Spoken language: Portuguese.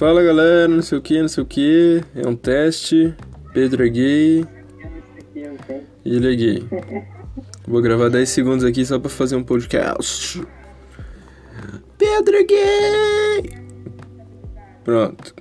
Fala galera, não sei o que, não sei o que. É um teste. Pedro é gay. E ele é gay. Vou gravar 10 segundos aqui só pra fazer um podcast. Pedro é gay! Pronto.